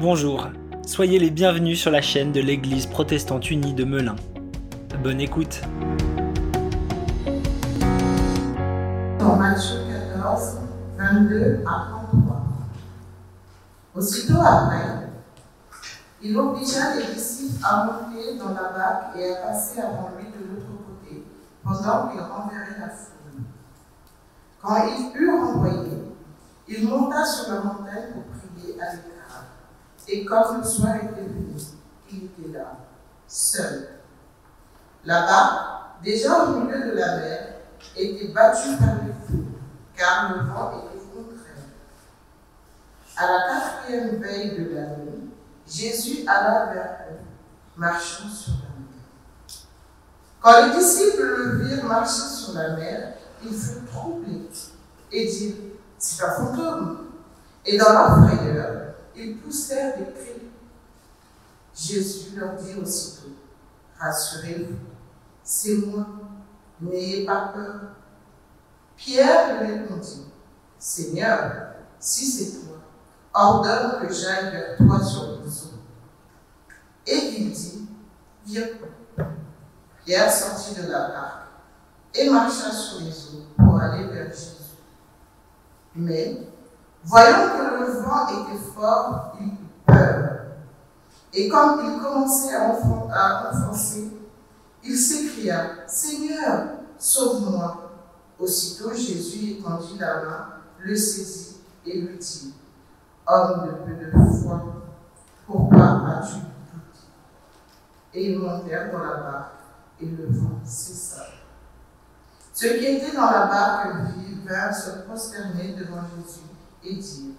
Bonjour, soyez les bienvenus sur la chaîne de l'Église protestante unie de Melun. Bonne écoute. Dans Matthieu 14, 22 à 33. Aussitôt après, il obligea les disciples à monter dans la barque et à passer avant lui de l'autre côté, pendant qu'il renverrait la foule. Quand il eut renvoyé, il monta sur la montagne pour prier à l'écart. Et comme le soir était venu, il était là, seul. Là-bas, déjà au milieu de la mer, était battu par les flots, car le vent était contraire. À la quatrième veille de la nuit, Jésus alla vers eux, marchant sur la mer. Quand les disciples le virent marcher sur la mer, ils furent troublés et dirent C'est un fantôme. Et dans leur frayeur, ils poussèrent des cris. Jésus leur dit aussitôt Rassurez-vous, c'est moi, n'ayez pas peur. Pierre lui répondit Seigneur, si c'est toi, ordonne que j'aille vers toi sur les eaux. Et il dit Viens. Pierre sortit de la barque et marcha sur les eaux pour aller vers Jésus. Mais Voyant que le vent était fort, il eut peur. Et comme il commençait à, enfoncer, il s'écria, Seigneur, sauve-moi. Aussitôt Jésus étendit la main, le saisit et lui dit, Homme de peu de foi, pourquoi as-tu doute Et ils montèrent dans la barque, et le vent cessa. Ceux qui étaient dans la barque vinrent se prosterner devant Jésus et dire,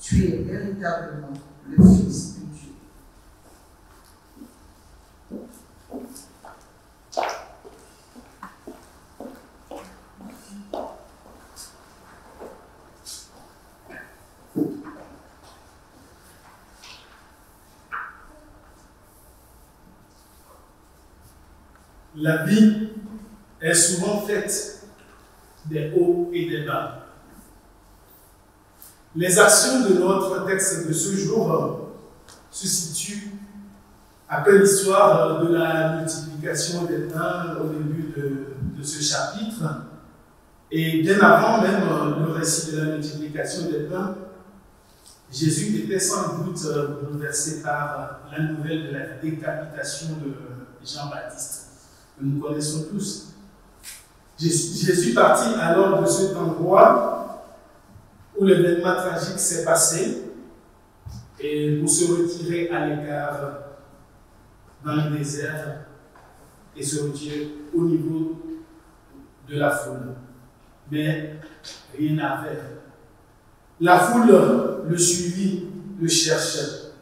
tu es véritablement le Fils de Dieu. La vie est souvent faite des hauts et des bas. Les actions de notre texte de ce jour euh, se situent après l'histoire de la multiplication des pains au début de, ce chapitre. Et bien avant même euh, le récit de la multiplication des pains, Jésus était sans doute euh, bouleversé par la nouvelle de la décapitation de Jean-Baptiste, que nous connaissons tous. Jésus partit alors de cet endroit où l'événement tragique s'est passé et pour se retirer à l'écart dans le désert et se retirer au niveau de la foule. Mais rien à faire. La foule le suivit, le cherchait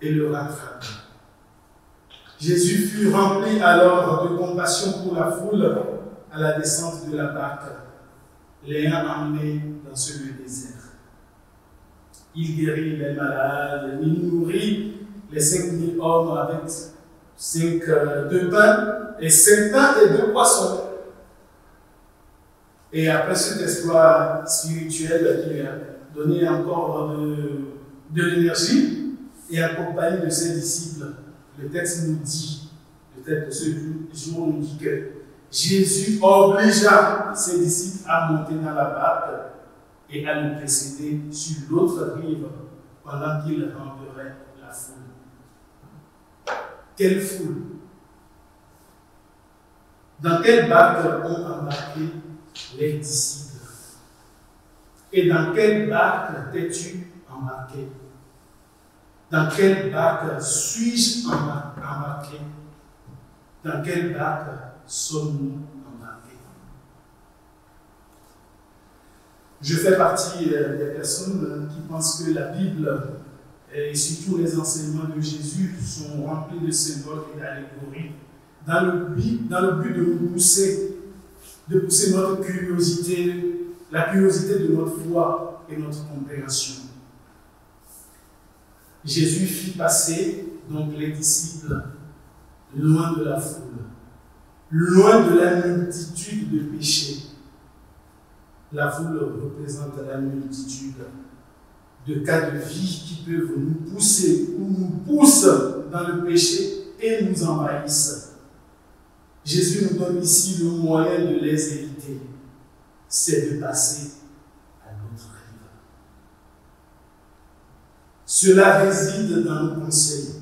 et le rattrapa. Jésus fut rempli alors de compassion pour la foule à la descente de la barque, l'ayant emmené dans ce désert. Il guérit les malades, il nourrit les 5000 hommes avec 5 euh, deux pains et 5 pains et deux poissons. Et après cet exploit spirituel qui a donné encore de, de l'énergie et accompagné de ses disciples, le texte nous dit, le texte de ce jour nous dit que Jésus obligea ses disciples à monter dans la barque et à le précéder sur l'autre rive pendant qu'il renverrait la foule. Quelle foule? Dans quelle barque ont embarqué les disciples? Et dans quelle barque t'es-tu embarqué? Dans quelle barque suis-je embarqué? Dans quelle barque sommes-nous Je fais partie euh, des personnes euh, qui pensent que la Bible et surtout les enseignements de Jésus sont remplis de symboles et d'allégories. Dans le but, dans le but de nous pousser, de pousser notre curiosité, la curiosité de notre foi et notre compréhension. Jésus fit passer donc les disciples loin de la foule, loin de la multitude de péchés la foule représente la multitude de cas de vie qui peuvent nous pousser ou nous poussent dans le péché et nous envahissent. Jésus nous donne ici le moyen de les éviter, c'est de passer à l'autre rive. Cela réside dans nos conseils.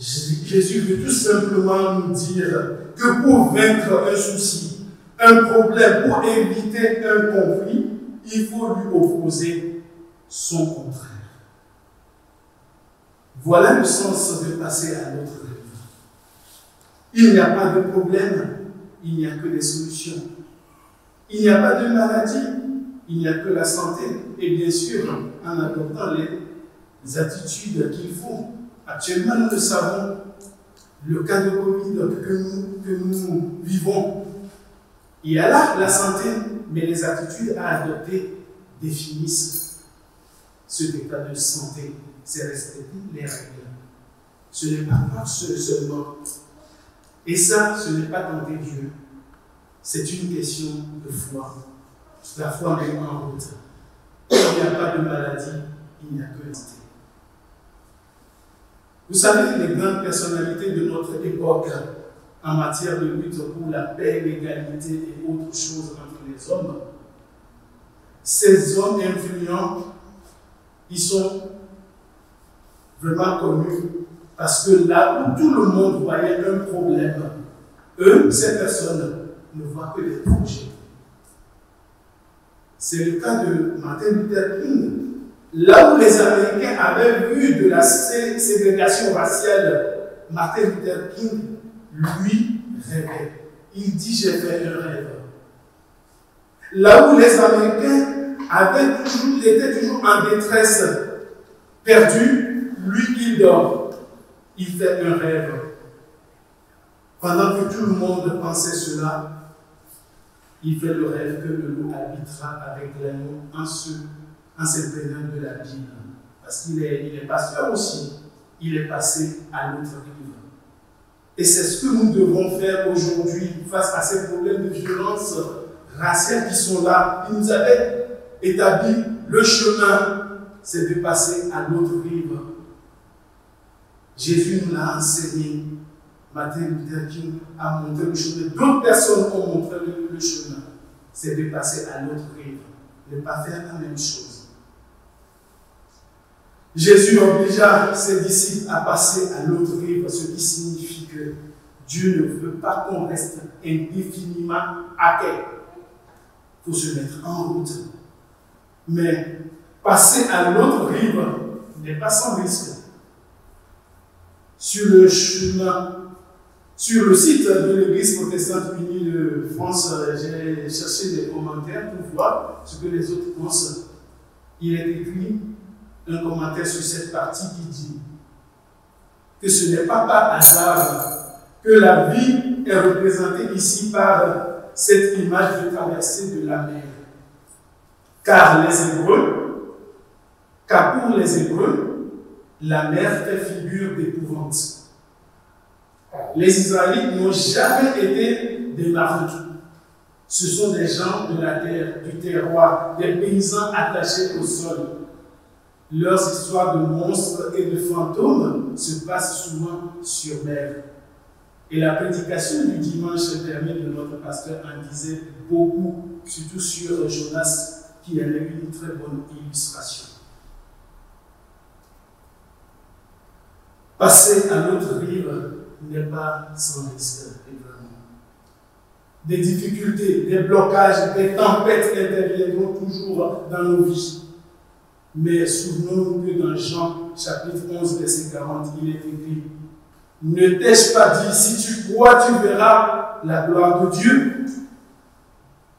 Jésus veut tout simplement nous dire que pour vaincre un souci, un problème, pour éviter un conflit, il faut lui opposer son contraire. Voilà le sens de passer à l'autre rive. Il n'y a pas de problème, il n'y a que des solutions. Il n'y a pas de maladie, il n'y a que la santé. Et bien sûr, en adoptant les attitudes qu'il faut. Actuellement, nous le savons, le cas de Covid que nous, vivons, il y a là la santé, mais les attitudes à adopter définissent ce état de santé. C'est respecter les règles. Ce n'est pas marcher seulement et ça, ce n'est pas tenter Dieu. C'est une question de foi. La foi met en route. Il n'y a pas de maladie, il n'y a que la. Vous savez, les grandes personnalités de notre époque en matière de lutte pour la paix, l'égalité et autres choses entre les hommes, ces hommes influents, ils sont vraiment connus parce que là où tout le monde voyait un problème, eux, ces personnes, ne voient que des projets. C'est le cas de Martin Luther King. Là où les Américains avaient vu de la ségrégation raciale, Martin Luther King, lui, rêvait. Il dit J'ai fait un rêve. Là où les Américains étaient toujours en détresse, perdus, lui, il dort il fait un rêve. Pendant que tout le monde pensait cela, il fait le rêve que le loup habitera avec l'agneau en se, en de la Bible. Parce qu'il est, il est pasteur aussi. Il est passé à l'autre rive. Et c'est ce que nous devons faire aujourd'hui face à ces problèmes de violence raciale qui sont là. Il nous avait établi le chemin, c'est de passer à l'autre rive Jésus nous l'a enseigné. Martin Luther King a montré le chemin. D'autres personnes ont montré le, chemin. C'est de passer à l'autre rive. Ne pas faire la même chose. Jésus obligea ses disciples à passer à l'autre rive, ce qui signifie que Dieu ne veut pas qu'on reste indéfiniment à terre. Faut se mettre en route. Mais passer à l'autre rive n'est pas sans risque sur le chemin, sur le site de l'Église protestante unie de France, j'ai cherché des commentaires pour voir ce que les autres pensent. Il est écrit un commentaire sur cette partie qui dit que ce n'est pas par hasard que la vie est représentée ici par cette image de traversée de la mer. Car les Hébreux, car pour les Hébreux, la mer fait figure d'épouvante. Les Israélites n'ont jamais été des marins. Ce sont des gens de la terre, du terroir, des paysans attachés au sol. Leurs histoires de monstres et de fantômes se passent souvent sur mer. Et la prédication du dimanche dernier de notre pasteur en disait beaucoup, surtout sur Jonas, qui avait une très bonne illustration. Passer à l'autre rive n'est pas sans risque, évidemment. Des difficultés, des blocages, des tempêtes interviendront toujours dans nos vies. Mais souvenons-nous que dans Jean chapitre 11, verset 40, il est écrit Ne t'ai-je pas dit, si tu crois, tu verras la gloire de Dieu?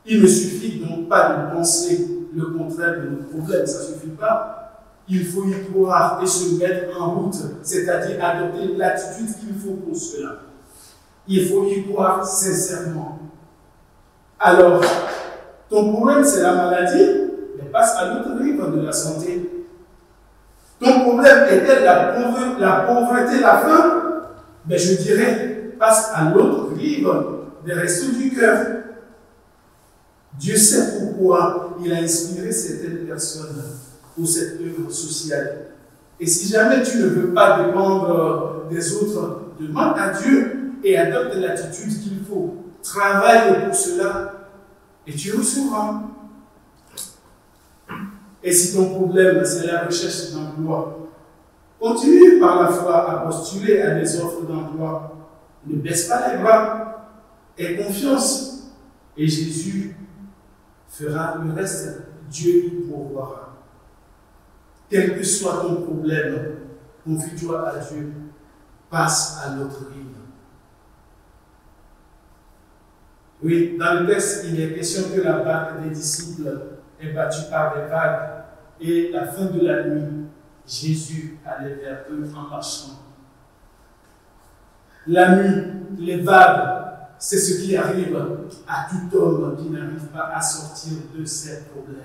Il ne suffit donc pas de penser le contraire de nos problèmes, ça ne suffit pas il faut y croire et se mettre en route, c'est-à-dire adopter l'attitude qu'il faut pour cela. Il faut y croire sincèrement. Alors, ton problème, c'est la maladie, passe à l'autre rive de la santé. Ton problème est-elle la, pauvreté, la faim je dirais, passe à l'autre rive des restos du cœur. Dieu sait pourquoi il a inspiré certaines personnes pour cette œuvre sociale. Et si jamais tu ne veux pas dépendre des autres, demande à Dieu et adopte l'attitude qu'il faut. Travaille pour cela et tu recevras. Et si ton problème, c'est la recherche d'emploi, continue par la foi à postuler à des offres d'emploi. Ne baisse pas les bras. Aie confiance. Et Jésus fera le reste. Dieu y pourvoira. Quel que soit ton problème, confie-toi à Dieu. Passe à notre rive. Oui, dans le texte, il est question que la barque des disciples est battue par des vagues et la fin de la nuit, Jésus allait vers eux en marchant. La nuit, les vagues, c'est ce qui arrive à tout homme qui n'arrive pas à sortir de ses problèmes.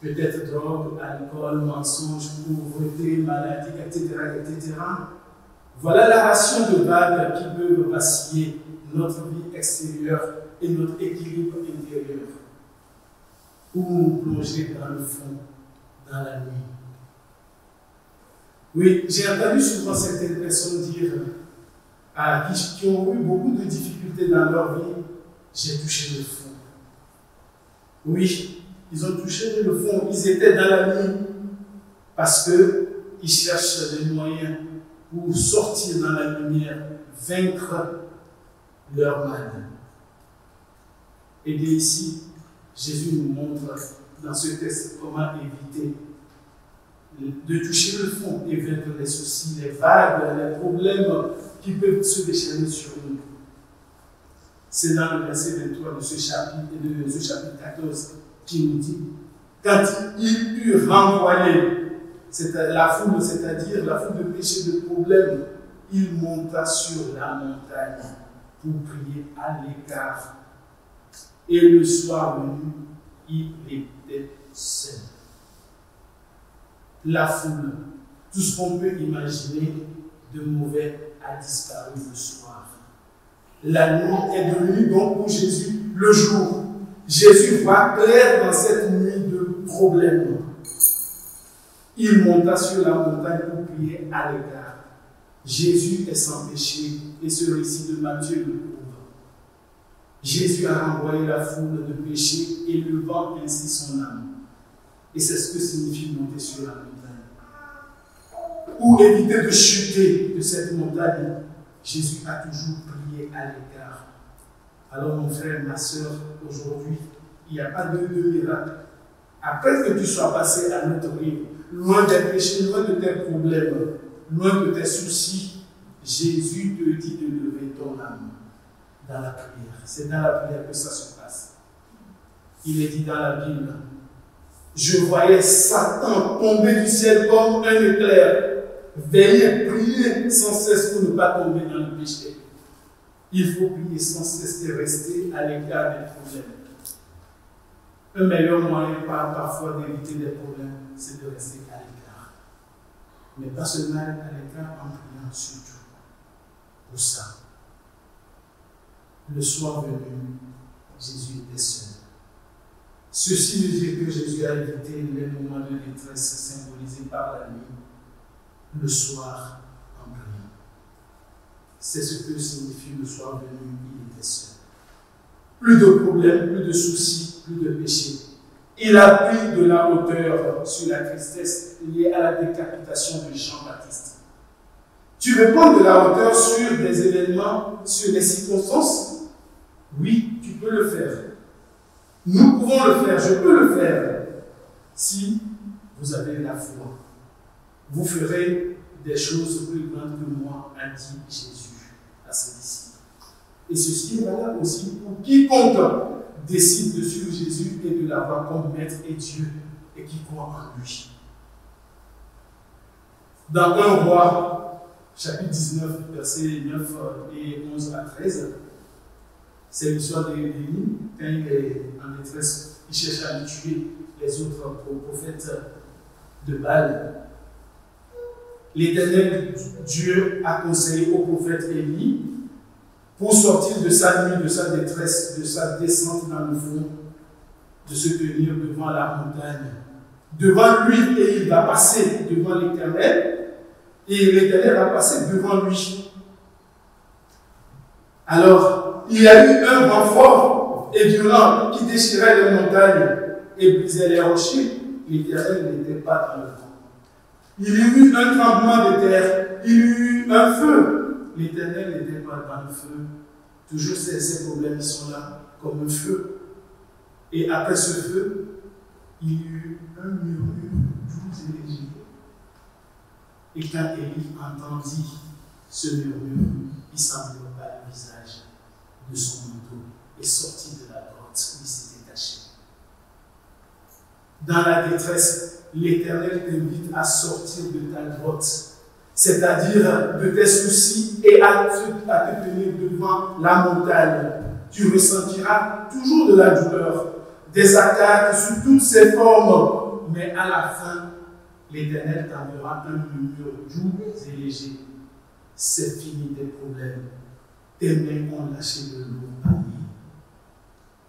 Peut-être drogue, alcool, mensonge, pauvreté, maladie, etc., etc. Voilà la ration de vagues qui peuvent vaciller notre vie extérieure et notre équilibre intérieur. Ou nous plonger dans le fond, dans la nuit. Oui, j'ai entendu souvent certaines personnes dire à qui, qui ont eu beaucoup de difficultés dans leur vie, j'ai touché le fond. Oui, ils ont touché le fond, ils étaient dans la nuit parce qu'ils cherchent des moyens pour sortir dans la lumière, vaincre leur mal. Et bien ici, Jésus nous montre dans ce texte comment éviter de toucher le fond et vaincre les soucis, les vagues, les problèmes qui peuvent se déchaîner sur nous. C'est dans le verset 23 de ce chapitre, de ce chapitre 14 qui nous dit quand il eut renvoyé la foule, c'est-à-dire la foule de péchés, de problèmes, il monta sur la montagne pour prier à l'écart. Et le soir venu, il était seul. La foule, tout ce qu'on peut imaginer de mauvais a disparu le soir. La nuit est devenue donc pour Jésus le jour. Jésus voit clair dans cette nuit de problèmes. Il monta sur la montagne pour prier à l'écart. Jésus est sans péché et ce récit de Matthieu. Jésus a renvoyé la foule de péché, élevant ainsi son âme. Et c'est ce que signifie monter sur la montagne. Pour éviter de chuter de cette montagne, Jésus a toujours prié à l'écart. Alors mon frère, ma soeur, aujourd'hui, il n'y a pas de, de miracle. Après que tu sois passé à notre rive, loin des péchés, loin de tes problèmes, loin de tes soucis, Jésus te dit de lever ton âme la prière. C'est dans la prière que ça se passe. Il est dit dans la Bible, je voyais Satan tomber du ciel comme un éclair. Veillez, prier sans cesse pour ne pas tomber dans le péché. Il faut prier sans cesse et rester à l'écart des problèmes. Un meilleur moyen parfois d'éviter des problèmes, c'est de rester à l'écart. Mais pas seulement à l'écart en priant surtout. Pour ça. Le soir venu, Jésus était seul. Ceci veut dire que Jésus a évité les moments de détresse symbolisés par la nuit, le soir en priant. C'est ce que signifie le soir venu, il était seul. Plus de problèmes, plus de soucis, plus de péchés. Il a pris de la hauteur sur la tristesse liée à la décapitation de Jean-Baptiste. Tu veux prendre de la hauteur sur des événements, sur des circonstances? Oui, tu peux le faire. Nous pouvons le faire, je peux le faire. Si vous avez la foi, vous ferez des choses plus grandes que moi, a dit Jésus à ses disciples. Et ceci est valable aussi pour quiconque décide de suivre Jésus et de l'avoir comme maître et Dieu et qui croit en lui. Dans 1 roi, chapitre 19, versets 9 et 11 à 13, c'est l'histoire d'Élie, quand il est en détresse, il cherche à tuer les autres prophètes de Baal. L'éternel Dieu a conseillé au prophète Élie pour sortir de sa nuit, de sa détresse, de sa descente dans le fond, de se tenir devant la montagne, devant lui, et il va passer devant l'Éternel, et l'Éternel va passer devant lui. Alors, il y a eu un vent fort et violent qui déchirait les montagnes et brisait les rochers. L'Éternel n'était pas dans le vent. Il y a eu un tremblement de terre, il y a eu un feu. L'Éternel n'était pas dans le feu. Toujours ces, problèmes sont là, comme un feu. Et après ce feu, il y a eu un murmure doux et. Et quand Élie entendit ce murmure, il s'enveloppa le visage de son manteau et sortit de la grotte où il s'était caché. Dans la détresse, l'Éternel t'invite à sortir de ta grotte, c'est-à-dire de tes soucis et à te, à te tenir devant la montagne. Tu ressentiras toujours de la douleur, des attaques sous toutes ses formes, mais à la fin, l'Éternel t'enverra un murmure doux et léger. C'est fini tes problèmes. Ont lâché le lourd panier.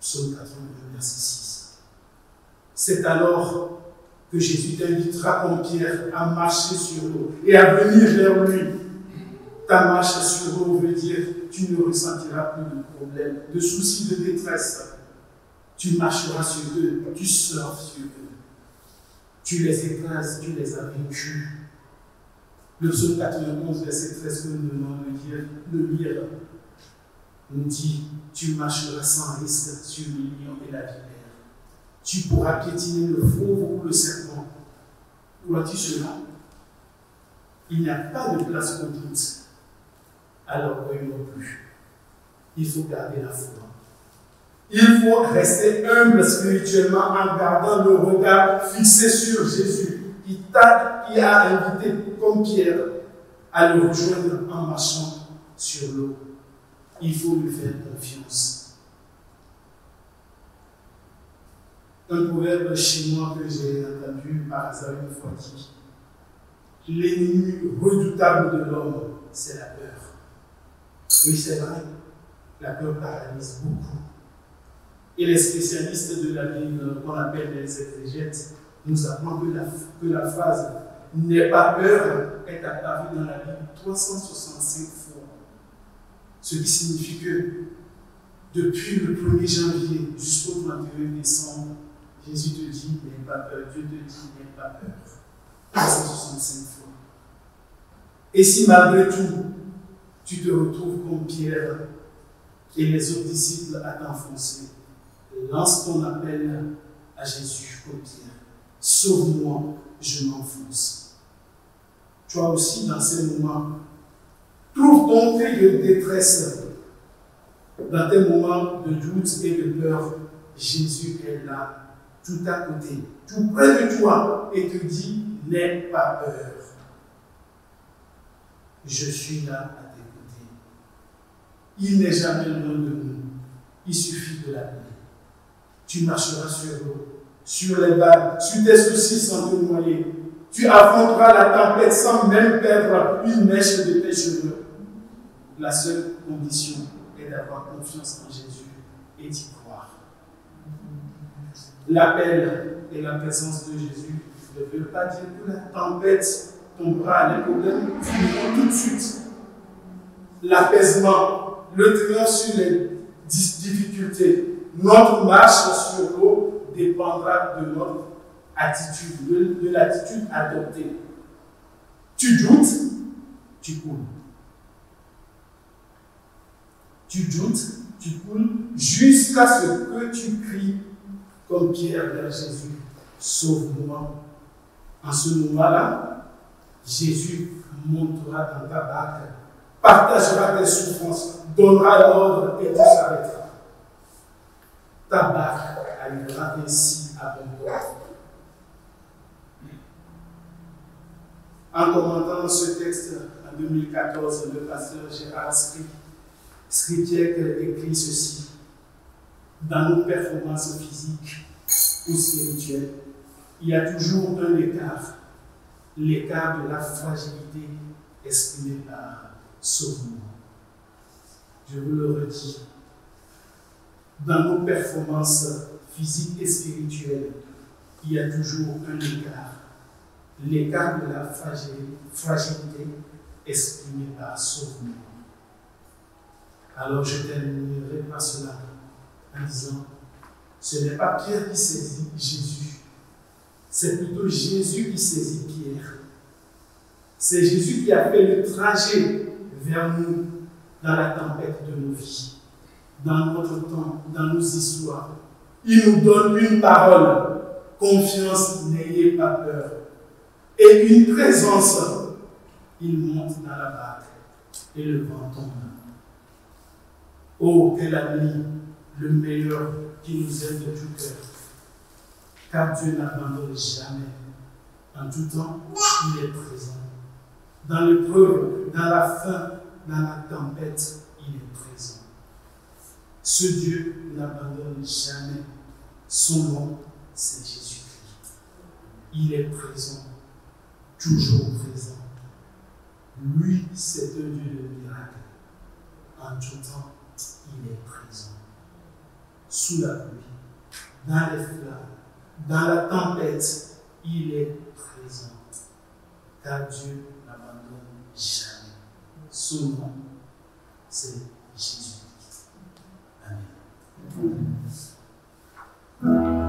Psaume 81, verset 6. C'est alors que Jésus t'invitera comme Pierre à marcher sur l'eau et à venir vers lui. Ta marche sur l'eau veut dire tu ne ressentiras plus de problèmes, de soucis, de détresse. Tu marcheras sur eux, tu surfes sur eux. Tu les écrases, tu les as vaincus. Le psaume 91, verset 13 que nous venons de lire nous dit Tu marcheras sans risque sur le lion et la vipère. Tu pourras piétiner le fauve ou le serpent. Vois-tu cela? Il n'y a pas de place pour doute. Alors, oui, non plus. Il faut garder la foi. Il faut rester humble spirituellement en gardant le regard fixé sur Jésus, qui qui a invité comme Pierre à le rejoindre en marchant sur l'eau. Il faut lui faire confiance. Un proverbe chinois que j'ai entendu par hasard une fois dit L'ennemi redoutable de l'homme, c'est la peur. Oui, c'est vrai, la peur paralyse beaucoup. Et les spécialistes de la Bible, qu'on appelle les exégètes, nous apprennent que la, phrase N'aie pas peur est apparue dans la Bible 365 fois. Ce qui signifie que depuis le 1er janvier jusqu'au 31 décembre, Jésus te dit N'aie pas peur. Dieu te dit N'aie pas peur. 365 fois. Et si malgré tout, tu te retrouves comme Pierre et les autres disciples à t'enfoncer, lance ton appel à Jésus comme Pierre. Sauve-moi, je m'enfonce. Toi aussi, dans ces moments, trouve ton cri de détresse. Dans tes moments de doute et de peur, Jésus est là, tout à côté, tout près de toi, et te dit N'aie pas peur. Je suis là à tes côtés. Il n'est jamais loin de nous. Il suffit de l'appeler. Tu marcheras sur l'eau, sur les vagues, sur tes soucis sans te noyer. Tu affronteras la tempête sans même perdre une mèche de tes cheveux. La seule condition est d'avoir confiance en Jésus et d'y croire. L'appel et la présence de Jésus ne veut pas dire que la tempête tombera, les problèmes tout de suite. L'apaisement, le triomphe sur les difficultés, notre marche sur l'eau dépendra de notre attitude, de, de l'attitude adoptée. Tu doutes, tu coules. Tu doutes, tu coules jusqu'à ce que tu cries comme Pierre vers Jésus. Sauve-moi. En ce moment-là, Jésus montera dans ta barque, partagera tes souffrances, donnera l'ordre et tout s'arrêtera. Ta barque arrivera ainsi à bon port. En commentant ce texte en 2014, le pasteur Gérard Skritiek écrit ceci. Dans nos performances physiques ou spirituelles, il y a toujours un écart, l'écart de la fragilité exprimée par sauve-moi. Je vous le redis. Dans nos performances physique et spirituelle, il y a toujours un écart. L'écart de la fragilité exprimée par Sauveur. Alors je terminerai par cela en disant, ce n'est pas Pierre qui saisit Jésus, c'est plutôt Jésus qui saisit Pierre. C'est Jésus qui a fait le trajet vers nous dans la tempête de nos vies, dans notre temps, dans nos histoires. Il nous donne une parole. Confiance, n'ayez pas peur. Et une présence. Il monte dans la barque et le vent tombe. Oh, quel ami, le meilleur qui nous aime de tout cœur. Car Dieu n'abandonne jamais. En tout temps, il est présent. Dans l'épreuve, dans la faim, dans la tempête, il est présent. Ce Dieu n'abandonne jamais. Son nom, c'est Jésus-Christ. Il est présent, toujours présent. Lui, c'est un Dieu de miracle. En tout temps, il est présent. Sous la pluie, dans les flammes, dans la tempête, il est présent. Car Dieu n'abandonne jamais. Son nom, c'est Jésus-Christ. Amen.